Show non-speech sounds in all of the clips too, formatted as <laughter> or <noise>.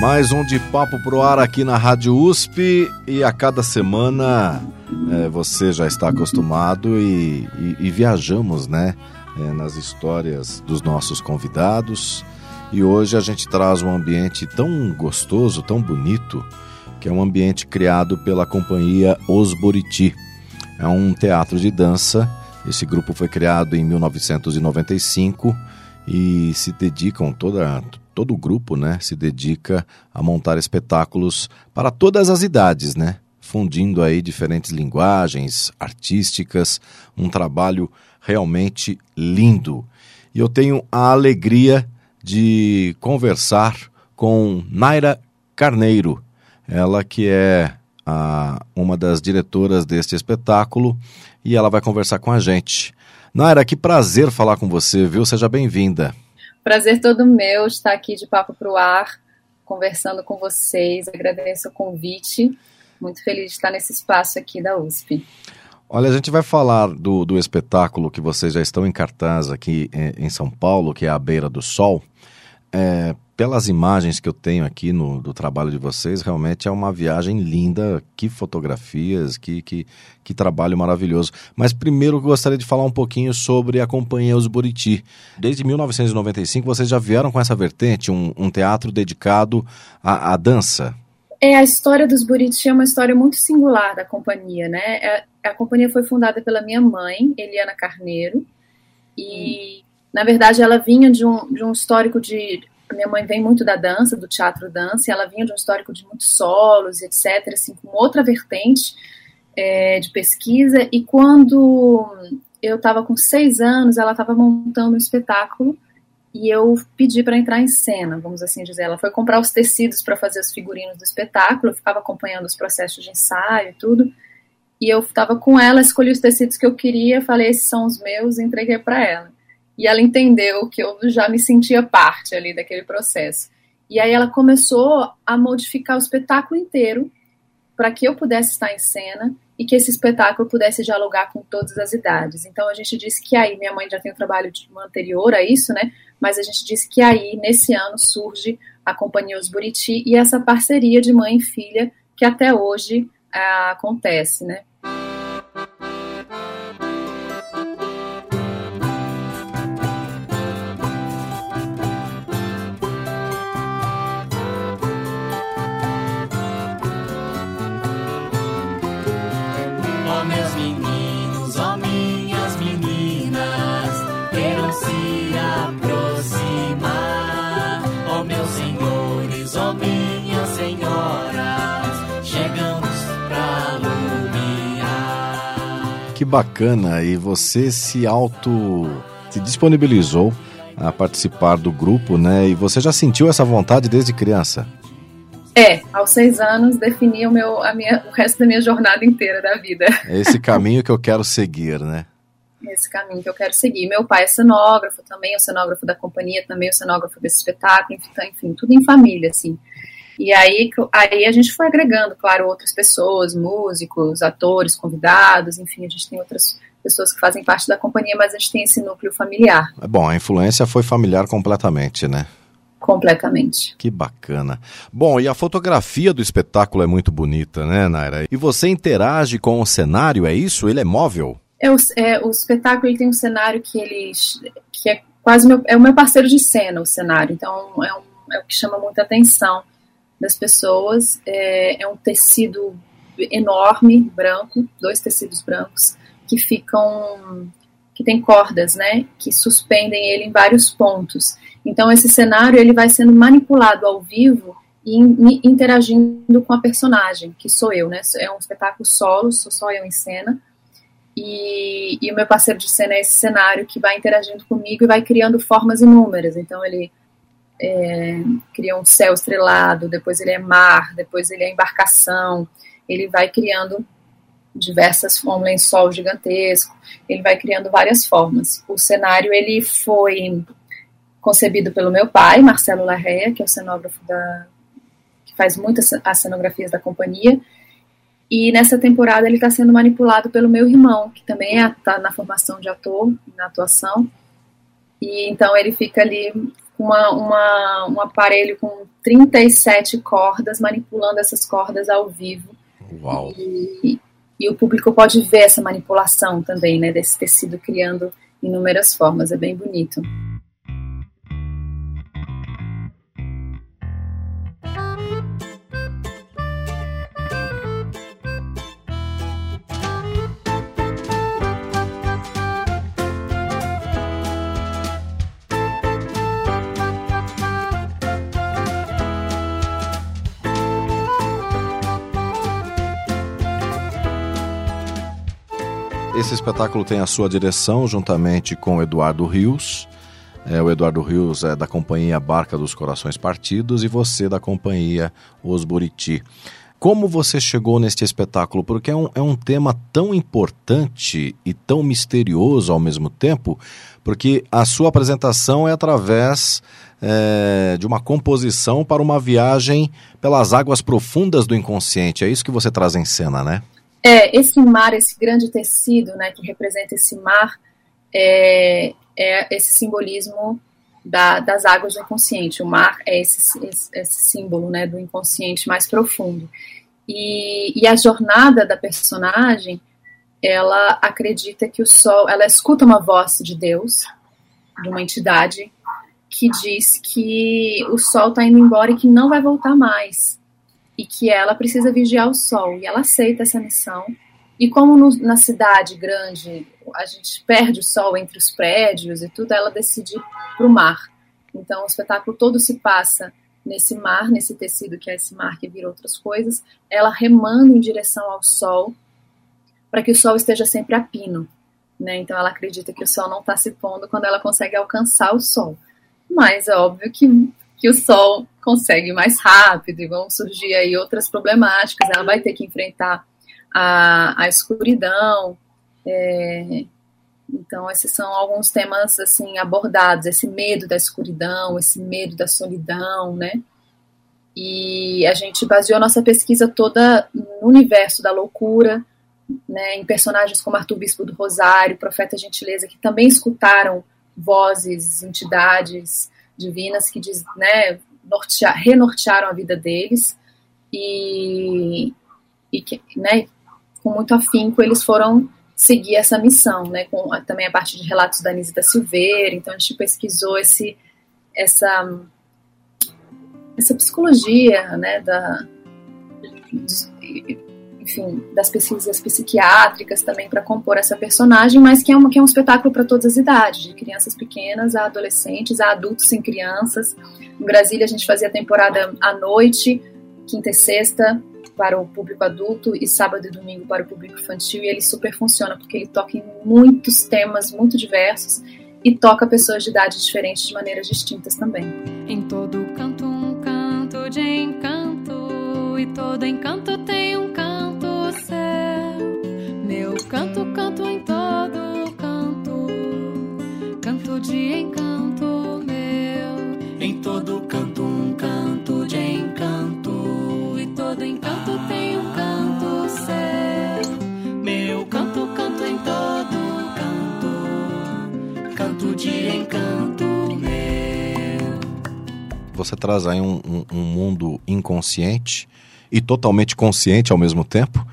Mais um de Papo Pro Ar aqui na Rádio USP e a cada semana é, você já está acostumado e, e, e viajamos, né? É, nas histórias dos nossos convidados. E hoje a gente traz um ambiente tão gostoso, tão bonito, que é um ambiente criado pela companhia Os Buriti. É um teatro de dança. Esse grupo foi criado em 1995 e se dedicam toda todo o grupo, né, se dedica a montar espetáculos para todas as idades, né? Fundindo aí diferentes linguagens artísticas, um trabalho realmente lindo. E eu tenho a alegria de conversar com Naira Carneiro, ela que é a, uma das diretoras deste espetáculo e ela vai conversar com a gente. Naira, que prazer falar com você, viu? Seja bem-vinda. Prazer todo meu estar aqui de papo para o ar, conversando com vocês. Agradeço o convite. Muito feliz de estar nesse espaço aqui da USP. Olha, a gente vai falar do, do espetáculo que vocês já estão em cartaz aqui em, em São Paulo, que é A Beira do Sol. É, pelas imagens que eu tenho aqui no, do trabalho de vocês, realmente é uma viagem linda. Que fotografias, que, que, que trabalho maravilhoso. Mas primeiro eu gostaria de falar um pouquinho sobre a Companhia Os Buriti. Desde 1995 vocês já vieram com essa vertente, um, um teatro dedicado à, à dança. É, a história dos Buriti é uma história muito singular da companhia, né? É, a companhia foi fundada pela minha mãe, Eliana Carneiro, e, hum. na verdade, ela vinha de um, de um histórico de... Minha mãe vem muito da dança, do teatro dança, e ela vinha de um histórico de muitos solos, etc., assim, com outra vertente é, de pesquisa, e quando eu estava com seis anos, ela estava montando um espetáculo e eu pedi para entrar em cena, vamos assim dizer. Ela foi comprar os tecidos para fazer os figurinos do espetáculo, eu ficava acompanhando os processos de ensaio e tudo. E eu estava com ela, escolhi os tecidos que eu queria, falei: esses são os meus, e entreguei para ela. E ela entendeu que eu já me sentia parte ali daquele processo. E aí ela começou a modificar o espetáculo inteiro para que eu pudesse estar em cena e que esse espetáculo pudesse dialogar com todas as idades. Então a gente disse que aí, minha mãe já tem um trabalho anterior a isso, né? Mas a gente disse que aí, nesse ano, surge a Companhia Os Buriti e essa parceria de mãe e filha que até hoje ah, acontece, né? Bacana! E você se auto se disponibilizou a participar do grupo, né? E você já sentiu essa vontade desde criança? É, aos seis anos defini o, meu, a minha, o resto da minha jornada inteira da vida. É esse caminho que eu quero seguir, né? Esse caminho que eu quero seguir. Meu pai é cenógrafo também, o cenógrafo da companhia, também o cenógrafo desse espetáculo, enfim, tudo em família, assim. E aí, aí a gente foi agregando, claro, outras pessoas, músicos, atores, convidados, enfim, a gente tem outras pessoas que fazem parte da companhia, mas a gente tem esse núcleo familiar. É bom, a influência foi familiar completamente, né? Completamente. Que bacana. Bom, e a fotografia do espetáculo é muito bonita, né, Naira? E você interage com o cenário, é isso? Ele é móvel? É, o, é, o espetáculo tem um cenário que ele que é quase meu, é o meu parceiro de cena, o cenário. Então é, um, é o que chama muita atenção das pessoas. É, é um tecido enorme, branco, dois tecidos brancos, que ficam que tem cordas, né, que suspendem ele em vários pontos. Então esse cenário ele vai sendo manipulado ao vivo e in, interagindo com a personagem, que sou eu, né? É um espetáculo solo, sou só eu em cena. E, e o meu parceiro de cena é esse cenário que vai interagindo comigo e vai criando formas inúmeras. Então ele é, cria um céu estrelado, depois ele é mar, depois ele é embarcação, ele vai criando diversas formas, um lençol gigantesco, ele vai criando várias formas. O cenário ele foi concebido pelo meu pai, Marcelo Larrea, que é o cenógrafo da que faz muitas as cenografias da companhia. E nessa temporada ele está sendo manipulado pelo meu irmão, que também está é, na formação de ator, na atuação. E então ele fica ali uma, uma, um aparelho com 37 cordas, manipulando essas cordas ao vivo. Uau! E, e o público pode ver essa manipulação também, né, desse tecido criando inúmeras formas. É bem bonito. Esse espetáculo tem a sua direção juntamente com Eduardo Rios. É, o Eduardo Rios é da companhia Barca dos Corações Partidos e você da companhia Os Buriti. Como você chegou neste espetáculo? Porque é um, é um tema tão importante e tão misterioso ao mesmo tempo, porque a sua apresentação é através é, de uma composição para uma viagem pelas águas profundas do inconsciente. É isso que você traz em cena, né? É, esse mar, esse grande tecido, né, que representa esse mar, é, é esse simbolismo da, das águas do inconsciente. O mar é esse, esse, esse símbolo, né, do inconsciente mais profundo. E, e, a jornada da personagem, ela acredita que o sol, ela escuta uma voz de Deus, de uma entidade, que diz que o sol está indo embora e que não vai voltar mais que ela precisa vigiar o sol. E ela aceita essa missão. E como no, na cidade grande a gente perde o sol entre os prédios e tudo, ela decide ir para o mar. Então o espetáculo todo se passa nesse mar, nesse tecido que é esse mar que vira outras coisas, ela remando em direção ao sol para que o sol esteja sempre a pino. Né? Então ela acredita que o sol não está se pondo quando ela consegue alcançar o sol. Mas é óbvio que que o Sol consegue mais rápido e vão surgir aí outras problemáticas. Ela vai ter que enfrentar a, a escuridão. É, então, esses são alguns temas assim abordados: esse medo da escuridão, esse medo da solidão, né? E a gente baseou nossa pesquisa toda no universo da loucura, né, em personagens como Arthur Bispo do Rosário, Profeta Gentileza, que também escutaram vozes, entidades divinas que diz, né, nortear, renortearam a vida deles e, e que, né, com muito afinco eles foram seguir essa missão, né, com também a parte de relatos da Anísia da Silveira, então a gente pesquisou esse, essa, essa psicologia, né, da, enfim, das pesquisas psiquiátricas também para compor essa personagem, mas que é, uma, que é um espetáculo para todas as idades, de crianças pequenas a adolescentes, a adultos sem crianças. Em Brasília a gente fazia temporada à noite, quinta e sexta para o público adulto e sábado e domingo para o público infantil e ele super funciona porque ele toca em muitos temas muito diversos e toca pessoas de idade diferentes de maneiras distintas também. Em todo canto um canto de encanto e todo encanto tem um canto, canto de encanto meu. Em todo canto, um canto de encanto, e todo encanto tem um canto seu. Meu canto, canto em todo canto, canto de encanto meu. Você traz aí um, um, um mundo inconsciente e totalmente consciente ao mesmo tempo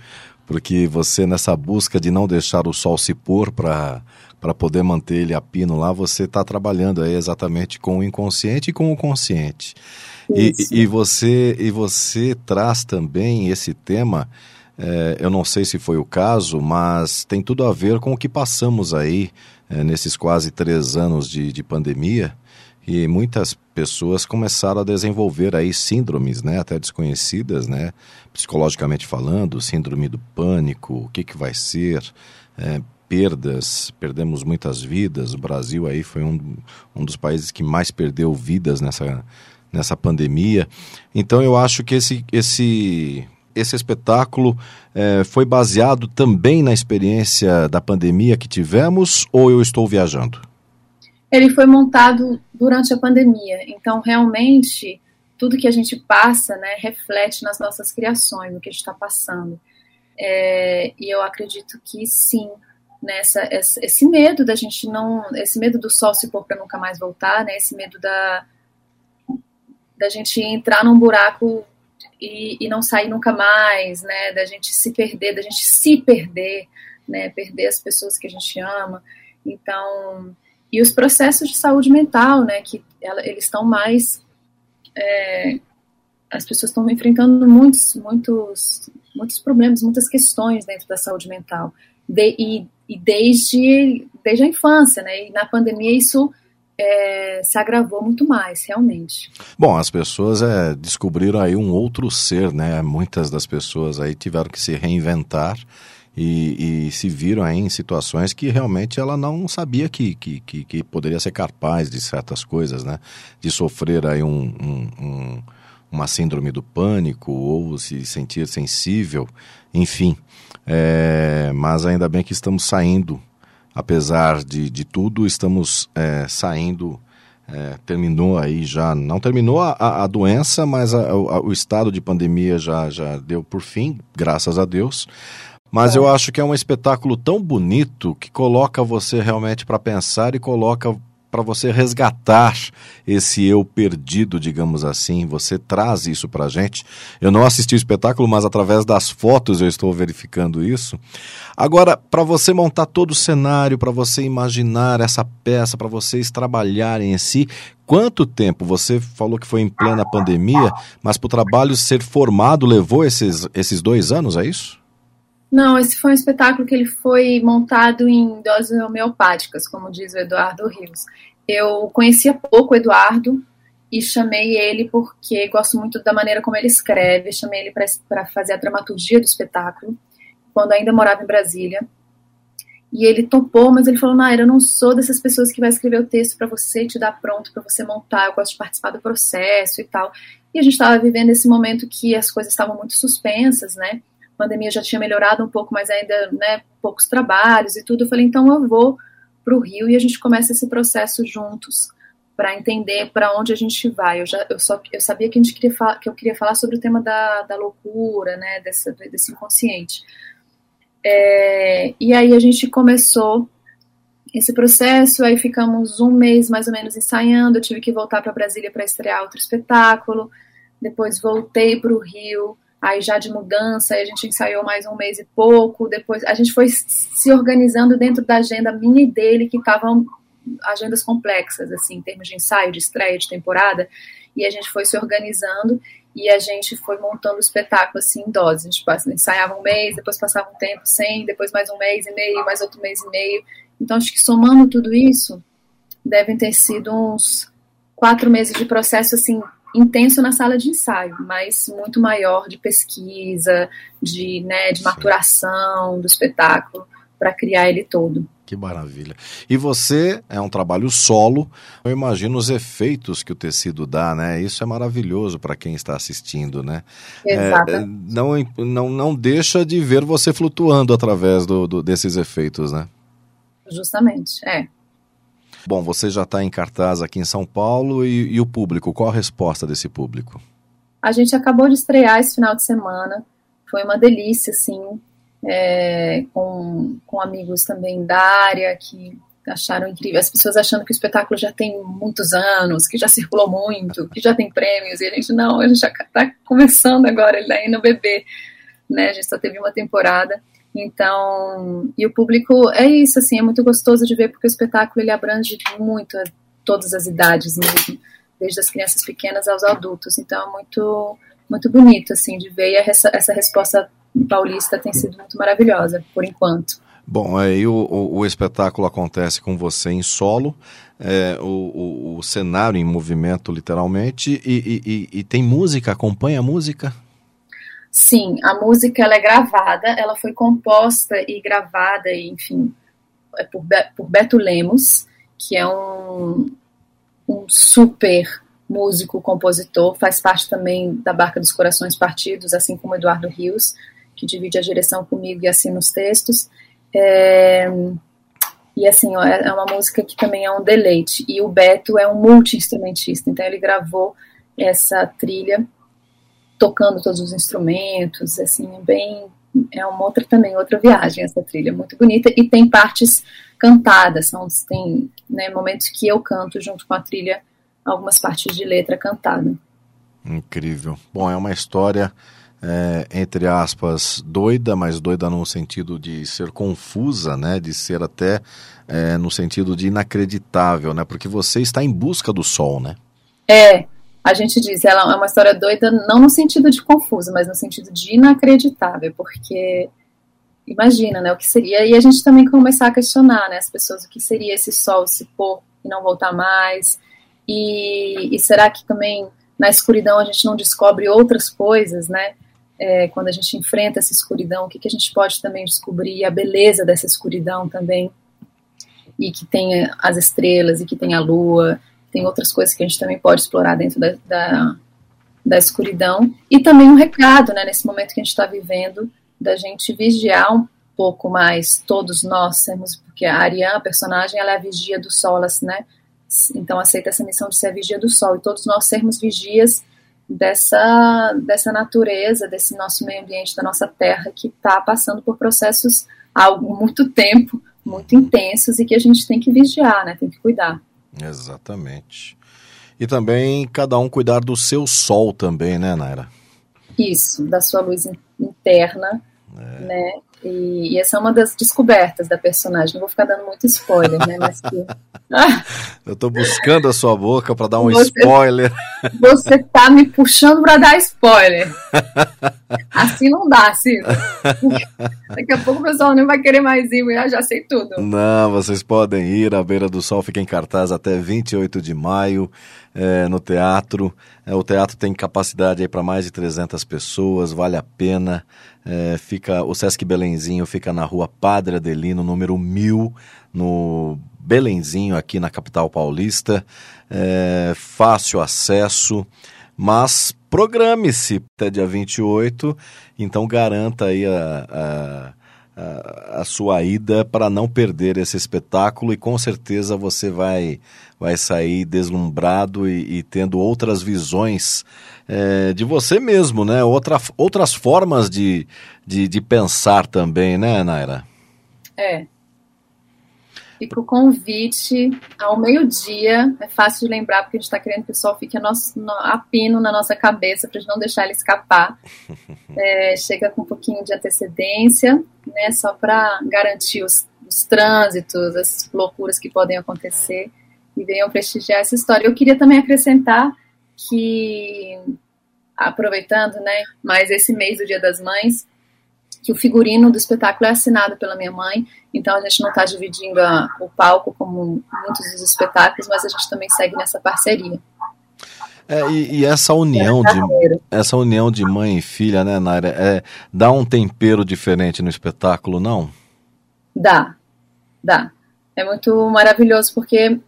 porque você nessa busca de não deixar o sol se pôr para para poder manter ele a pino lá, você está trabalhando aí exatamente com o inconsciente e com o consciente. E, e, você e você traz também esse tema. É, eu não sei se foi o caso, mas tem tudo a ver com o que passamos aí é, nesses quase três anos de, de pandemia e muitas pessoas começaram a desenvolver aí síndromes, né, até desconhecidas, né, psicologicamente falando, síndrome do pânico, o que que vai ser, é, perdas, perdemos muitas vidas. O Brasil aí foi um, um dos países que mais perdeu vidas nessa, nessa pandemia. Então eu acho que esse, esse, esse espetáculo é, foi baseado também na experiência da pandemia que tivemos ou eu estou viajando? Ele foi montado durante a pandemia, então realmente tudo que a gente passa né, reflete nas nossas criações, no que a gente está passando. É, e eu acredito que sim, nessa né, esse medo da gente não, esse medo do sol se pôr para nunca mais voltar, né, esse medo da da gente entrar num buraco e, e, não sair nunca mais, né, da gente se perder, da gente se perder, né, perder as pessoas que a gente ama. Então, e os processos de saúde mental, né, que ela, eles estão mais é, as pessoas estão enfrentando muitos, muitos, muitos problemas, muitas questões dentro da saúde mental. De, e, e desde, desde a infância, né? E na pandemia isso é, se agravou muito mais, realmente. Bom, as pessoas é, descobriram aí um outro ser, né? Muitas das pessoas aí tiveram que se reinventar e, e, se viram aí em situações que realmente ela não sabia que, que, que, que, poderia ser capaz de certas coisas, né? De sofrer aí um, um, um, uma síndrome do pânico ou se sentir sensível, enfim. É, mas ainda bem que estamos saindo, apesar de, de tudo, estamos é, saindo é, terminou aí já, não terminou a, a doença, mas a, a, o estado de pandemia já, já deu por fim, graças a Deus. Mas é. eu acho que é um espetáculo tão bonito que coloca você realmente para pensar e coloca para você resgatar esse eu perdido, digamos assim. Você traz isso para a gente. Eu não assisti o espetáculo, mas através das fotos eu estou verificando isso. Agora, para você montar todo o cenário, para você imaginar essa peça, para vocês trabalharem em si, quanto tempo? Você falou que foi em plena pandemia, mas para o trabalho ser formado levou esses, esses dois anos, é isso? Não, esse foi um espetáculo que ele foi montado em doses homeopáticas, como diz o Eduardo Rios. Eu conhecia pouco o Eduardo e chamei ele porque gosto muito da maneira como ele escreve, chamei ele para fazer a dramaturgia do espetáculo, quando ainda morava em Brasília. E ele topou, mas ele falou: Naira, eu não sou dessas pessoas que vai escrever o texto para você e te dar pronto para você montar, eu gosto de participar do processo e tal. E a gente estava vivendo esse momento que as coisas estavam muito suspensas, né? A pandemia já tinha melhorado um pouco, mas ainda, né, poucos trabalhos e tudo. Eu falei, então eu vou para o Rio e a gente começa esse processo juntos para entender para onde a gente vai. Eu já eu só eu sabia que a gente queria falar, que eu queria falar sobre o tema da, da loucura, né, dessa, desse inconsciente. É, e aí a gente começou esse processo, aí ficamos um mês mais ou menos ensaiando. Eu tive que voltar para Brasília para estrear outro espetáculo. Depois voltei para o Rio aí já de mudança, a gente ensaiou mais um mês e pouco, depois a gente foi se organizando dentro da agenda minha e dele, que estavam agendas complexas, assim, em termos de ensaio, de estreia, de temporada, e a gente foi se organizando e a gente foi montando o espetáculo, assim, em doses, a gente ensaiava um mês, depois passava um tempo sem, depois mais um mês e meio, mais outro mês e meio, então acho que somando tudo isso, devem ter sido uns quatro meses de processo, assim, intenso na sala de ensaio, mas muito maior de pesquisa, de, né, de maturação do espetáculo para criar ele todo. Que maravilha. E você é um trabalho solo. Eu imagino os efeitos que o tecido dá, né? Isso é maravilhoso para quem está assistindo, né? Exato. É, não, não, não deixa de ver você flutuando através do, do desses efeitos, né? Justamente, é. Bom, você já está em cartaz aqui em São Paulo e, e, o público, qual a resposta desse público? A gente acabou de estrear esse final de semana, foi uma delícia, assim, é, com, com amigos também da área que acharam incrível, as pessoas achando que o espetáculo já tem muitos anos, que já circulou muito, que já tem prêmios, e a gente não, a gente já está começando agora, ele está indo bebê, né, a gente só teve uma temporada, então, e o público é isso, assim, é muito gostoso de ver porque o espetáculo ele abrange muito todas as idades mesmo, desde as crianças pequenas aos adultos. Então, é muito muito bonito assim de ver e essa, essa resposta paulista tem sido muito maravilhosa por enquanto. Bom, aí o, o, o, espetáculo acontece com você em solo, é, o, o, cenário em movimento, literalmente, e, e, e, tem música, acompanha a música? Sim, a música ela é gravada, ela foi composta e gravada, enfim, é por, Be por Beto Lemos, que é um, um super músico, compositor, faz parte também da Barca dos Corações Partidos, assim como Eduardo Rios, que divide a direção comigo e assina os textos. É, e assim, é uma música que também é um deleite. E o Beto é um multi-instrumentista, então ele gravou essa trilha tocando todos os instrumentos, assim, é bem é uma outra também outra viagem essa trilha, muito bonita e tem partes cantadas, são tem né, momentos que eu canto junto com a trilha, algumas partes de letra cantada. Incrível. Bom, é uma história é, entre aspas, doida, mas doida no sentido de ser confusa, né? De ser até é, no sentido de inacreditável, né? Porque você está em busca do sol, né? É, a gente diz, ela é uma história doida não no sentido de confusa, mas no sentido de inacreditável, porque imagina, né, o que seria, e a gente também começar a questionar, né, as pessoas, o que seria esse sol se pôr e não voltar mais, e, e será que também na escuridão a gente não descobre outras coisas, né, é, quando a gente enfrenta essa escuridão, o que, que a gente pode também descobrir, a beleza dessa escuridão também, e que tem as estrelas, e que tem a lua, tem outras coisas que a gente também pode explorar dentro da, da, da escuridão. E também um recado, né, nesse momento que a gente está vivendo, da gente vigiar um pouco mais, todos nós sermos, porque a Ariane, a personagem, ela é a vigia do sol, né, então aceita essa missão de ser a vigia do sol, e todos nós sermos vigias dessa, dessa natureza, desse nosso meio ambiente, da nossa terra, que está passando por processos há muito tempo, muito intensos, e que a gente tem que vigiar, né, tem que cuidar. Exatamente. E também cada um cuidar do seu sol também, né, Naira? Isso, da sua luz interna, é. né? E, e, essa é uma das descobertas da personagem. Não vou ficar dando muito spoiler, né? Mas que... <laughs> Eu tô buscando a sua boca para dar um você, spoiler. Você tá me puxando para dar spoiler. Assim não dá, Ciro. Daqui a pouco o pessoal não vai querer mais ir, eu já sei tudo. Não, vocês podem ir. A Beira do Sol fica em cartaz até 28 de maio é, no teatro. É, o teatro tem capacidade para mais de 300 pessoas, vale a pena. É, fica O Sesc Belenzinho fica na rua Padre Adelino, número 1000, no Belenzinho, aqui na capital paulista. É, fácil acesso, mas programe-se até dia 28, então garanta aí a, a a, sua ida para não perder esse espetáculo e com certeza você vai, vai sair deslumbrado e, e tendo outras visões é, de você mesmo, né? Outra, outras formas de, de, de pensar também, né, Naira? É, Fica o convite ao meio-dia. É fácil de lembrar, porque a gente está querendo que o sol fique a, nosso, no, a pino na nossa cabeça para a gente não deixar ele escapar. <laughs> É, chega com um pouquinho de antecedência, né, só para garantir os, os trânsitos, as loucuras que podem acontecer e venham prestigiar essa história. Eu queria também acrescentar que, aproveitando, né, mais esse mês do Dia das Mães, que o figurino do espetáculo é assinado pela minha mãe, então a gente não está dividindo a, o palco como muitos dos espetáculos, mas a gente também segue nessa parceria. É, e, e, essa união de essa união de mãe e filha, né, Naira, é, dá um tempero diferente no espetáculo, não? Dá, dá. É muito maravilhoso porque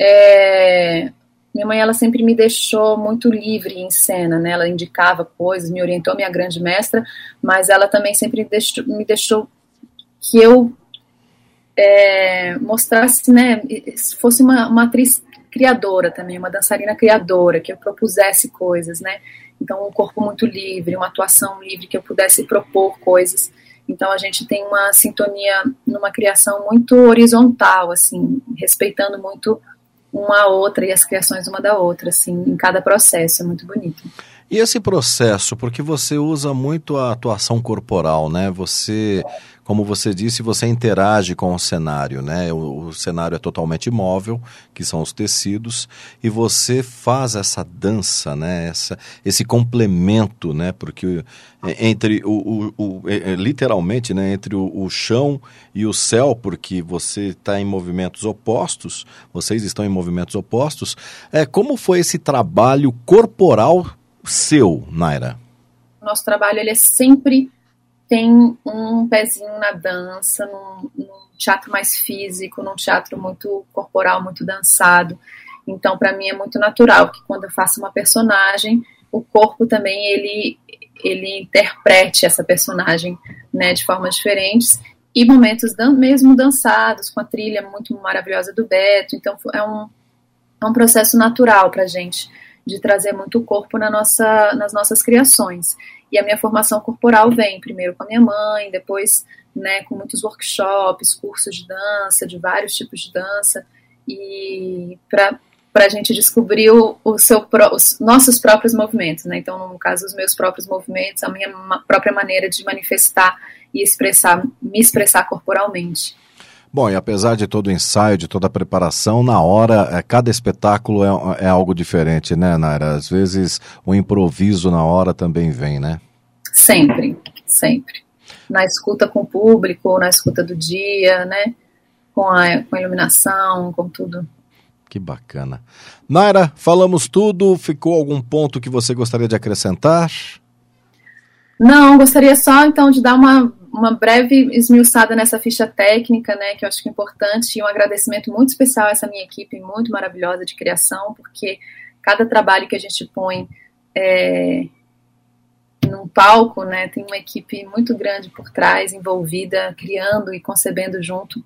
é, minha mãe, ela sempre me deixou muito livre em cena, né? Ela indicava coisas, me orientou, minha grande mestra, mas ela também sempre deixou, me deixou que eu é, mostrasse, né? Fosse uma, uma atriz criadora também, uma dançarina criadora, que eu propusesse coisas, né? Então, um corpo muito livre, uma atuação livre, que eu pudesse propor coisas. Então, a gente tem uma sintonia numa criação muito horizontal, assim, respeitando muito uma a outra e as criações uma da outra, assim, em cada processo, é muito bonito. E esse processo, porque você usa muito a atuação corporal, né? Você, como você disse, você interage com o cenário, né? O, o, cenário é totalmente imóvel, que são os tecidos, e você faz essa dança, né? Essa, esse complemento, né? Porque é, entre o, o, o é, é, literalmente, né? Entre o, chão e o céu, porque você está em movimentos opostos, vocês estão em movimentos opostos. É como foi esse trabalho corporal seu, Naira? Nosso trabalho ele é sempre tem um pezinho na dança, num, num teatro mais físico, num teatro muito corporal, muito dançado. Então, para mim é muito natural que quando eu faço uma personagem, o corpo também ele ele interprete essa personagem, né, de formas diferentes e momentos dan mesmo dançados com a trilha muito maravilhosa do Beto. Então, é um é um processo natural para gente de trazer muito o corpo na nossa, nas nossas criações. E a minha formação corporal vem primeiro com a minha mãe, depois né, com muitos workshops, cursos de dança, de vários tipos de dança, e para a gente descobrir o, o seu, os nossos próprios movimentos. Né? Então, no caso, os meus próprios movimentos, a minha própria maneira de manifestar e expressar, me expressar corporalmente. Bom, e apesar de todo o ensaio, de toda a preparação, na hora, é, cada espetáculo é, é algo diferente, né, Naira? Às vezes o improviso na hora também vem, né? Sempre, sempre. Na escuta com o público, na escuta do dia, né? Com a, com a iluminação, com tudo. Que bacana. Naira, falamos tudo. Ficou algum ponto que você gostaria de acrescentar? Não, gostaria só então de dar uma uma breve esmiuçada nessa ficha técnica, né, que eu acho que é importante, e um agradecimento muito especial a essa minha equipe muito maravilhosa de criação, porque cada trabalho que a gente põe é, num palco, né, tem uma equipe muito grande por trás, envolvida, criando e concebendo junto.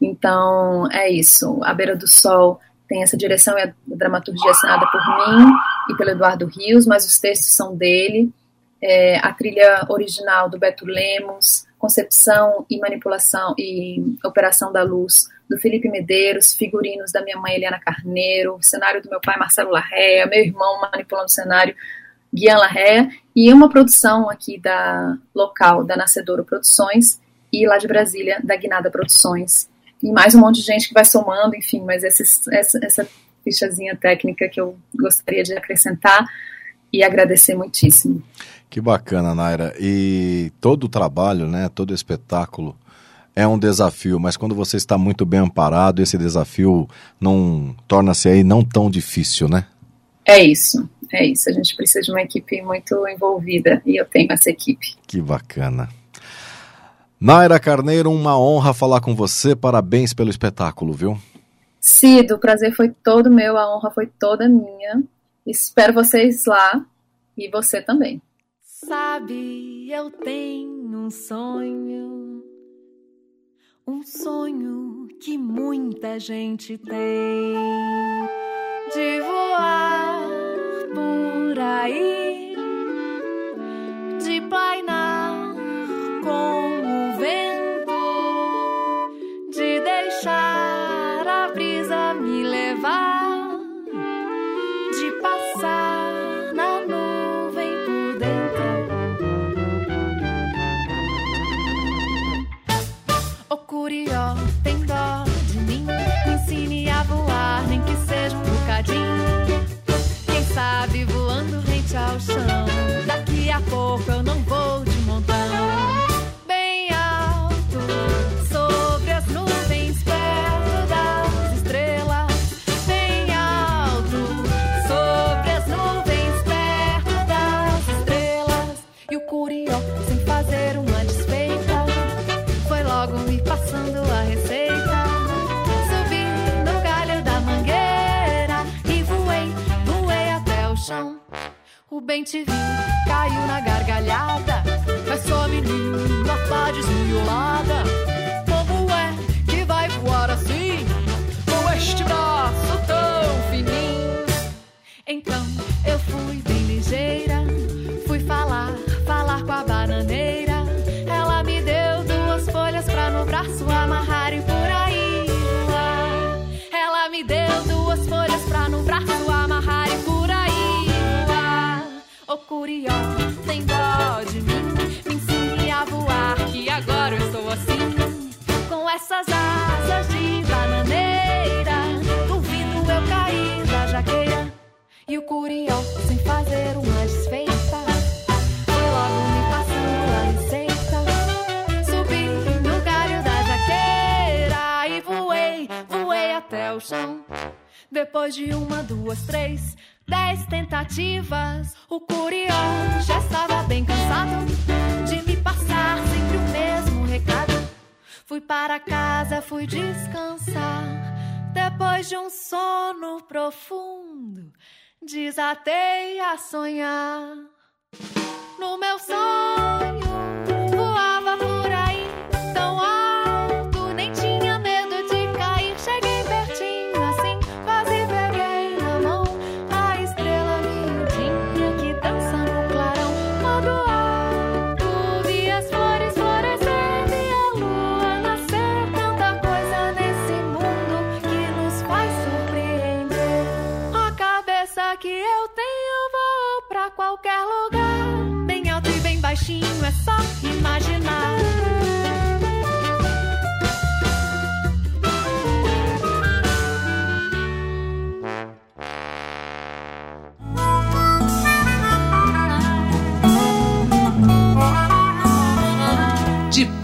Então, é isso. A Beira do Sol tem essa direção e a dramaturgia assinada por mim e pelo Eduardo Rios, mas os textos são dele é, a trilha original do Beto Lemos, concepção e manipulação e operação da luz do Felipe Medeiros, figurinos da minha mãe Eliana Carneiro, cenário do meu pai Marcelo Larrea, meu irmão manipulando o cenário Guian Larrea e uma produção aqui da local da Nascedouro Produções e lá de Brasília da Guinada Produções. E mais um monte de gente que vai somando, enfim, mas esses, essa, essa fichazinha técnica que eu gostaria de acrescentar e agradecer muitíssimo. Que bacana, Naira. E todo o trabalho, né, todo espetáculo é um desafio, mas quando você está muito bem amparado, esse desafio não torna-se aí não tão difícil, né? É isso, é isso. A gente precisa de uma equipe muito envolvida e eu tenho essa equipe. Que bacana. Naira Carneiro, uma honra falar com você. Parabéns pelo espetáculo, viu? Cido, o prazer foi todo meu, a honra foi toda minha. Espero vocês lá e você também. Sabe, eu tenho um sonho, um sonho que muita gente tem de voar Quem sabe voando rente ao chão. Daqui a pouco eu não bem te vi, caiu na gargalhada. Mas só menina, tá desmiolada. Curió, tem dó de mim. Me ensine a voar que agora eu estou assim. Com essas asas de bananeira Duvido eu cair da jaqueira. E o curió, sem fazer uma desfeita Foi logo me passando a receita. Subi no galho da jaqueira E voei, voei até o chão. Depois de uma, duas, três, dez tentativas, o curió já estava bem cansado de me passar sempre o mesmo recado. Fui para casa, fui descansar. Depois de um sono profundo, desatei a sonhar. No meu sonho, voava por